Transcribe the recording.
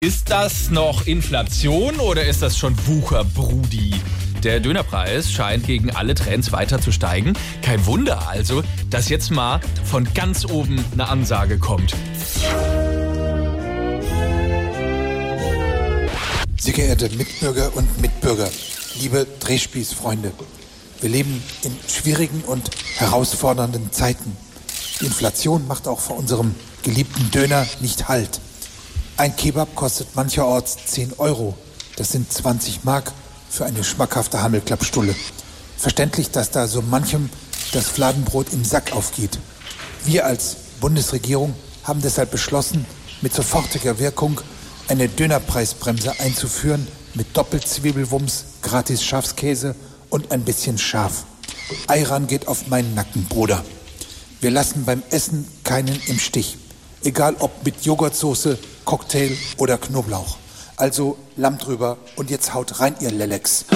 Ist das noch Inflation oder ist das schon Wucherbrudi? Der Dönerpreis scheint gegen alle Trends weiter zu steigen. Kein Wunder also, dass jetzt mal von ganz oben eine Ansage kommt. Sehr geehrte Mitbürger und Mitbürger, liebe Drehspießfreunde, wir leben in schwierigen und herausfordernden Zeiten. Die Inflation macht auch vor unserem geliebten Döner nicht Halt. Ein Kebab kostet mancherorts 10 Euro. Das sind 20 Mark für eine schmackhafte Hammelklappstulle. Verständlich, dass da so manchem das Fladenbrot im Sack aufgeht. Wir als Bundesregierung haben deshalb beschlossen, mit sofortiger Wirkung eine Dönerpreisbremse einzuführen mit Doppelzwiebelwumms, gratis Schafskäse und ein bisschen Schaf. Ayran geht auf meinen Nacken, Bruder. Wir lassen beim Essen keinen im Stich. Egal ob mit Joghurtsoße, Cocktail oder Knoblauch. Also Lamm drüber und jetzt haut rein, ihr Lelex.